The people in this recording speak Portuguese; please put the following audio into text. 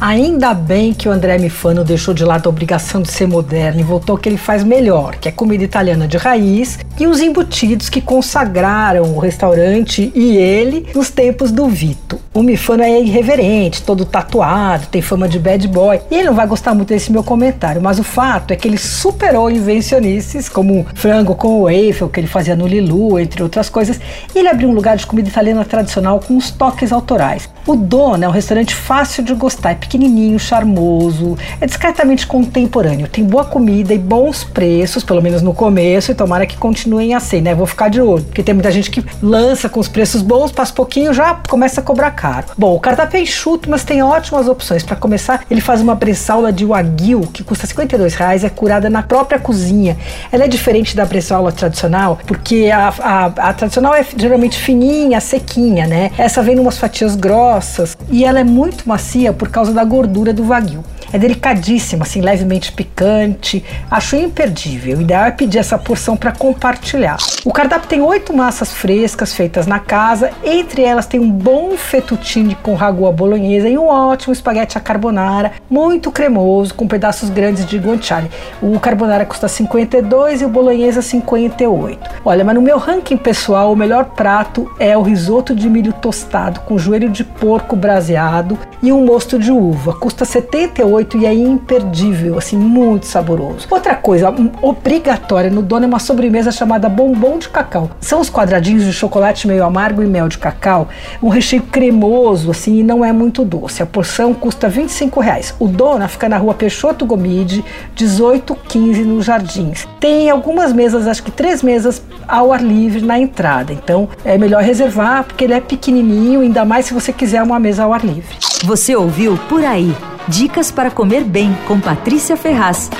Ainda bem que o André Mifano deixou de lado a obrigação de ser moderno e voltou ao que ele faz melhor, que é comida italiana de raiz e os embutidos que consagraram o restaurante e ele nos tempos do Vito. O Mifano é irreverente, todo tatuado, tem fama de bad boy e ele não vai gostar muito desse meu comentário, mas o fato é que ele superou invencionices como frango com o Eiffel, que ele fazia no Lilu, entre outras coisas, e ele abriu um lugar de comida italiana tradicional com uns toques autorais. O Dona é um restaurante fácil de gostar, é pequenininho, charmoso, é discretamente contemporâneo, tem boa comida e bons preços, pelo menos no começo, e tomara que continuem assim, né? Vou ficar de olho, porque tem muita gente que lança com os preços bons, passa pouquinho já começa a cobrar caro. Bom, o cardápio é enxuto, mas tem ótimas opções. Para começar, ele faz uma bressaula de wagyu que custa 52 reais, é curada na própria cozinha. Ela é diferente da bressaula tradicional, porque a, a, a tradicional é geralmente fininha, sequinha, né? Essa vem em umas fatias grossas e ela é muito macia por causa da gordura do wagyu. É delicadíssima, assim, levemente picante. Acho imperdível. O ideal é pedir essa porção para compartilhar. O cardápio tem oito massas frescas feitas na casa. Entre elas tem um bom fettuccine com ragu à bolonhesa e um ótimo espaguete à carbonara, muito cremoso, com pedaços grandes de guanciale. O carbonara custa 52 e o bolonhesa 58. Olha, mas no meu ranking pessoal, o melhor prato é o risoto de milho tostado com joelho de porco braseado e um mosto de uva. Custa 78 e é imperdível, assim, muito saboroso. Outra coisa obrigatória no dono é uma sobremesa chamada bombom de cacau. São os quadradinhos de chocolate meio amargo e mel de cacau, um recheio cremoso, assim, e não é muito doce. A porção custa 25 reais. O Dona fica na rua Peixoto Gomide, 1815 nos Jardins. Tem algumas mesas, acho que três mesas ao ar livre na entrada. Então é melhor reservar porque ele é pequenininho, ainda mais se você quiser uma mesa ao ar livre. Você ouviu Por Aí. Dicas para comer bem com Patrícia Ferraz.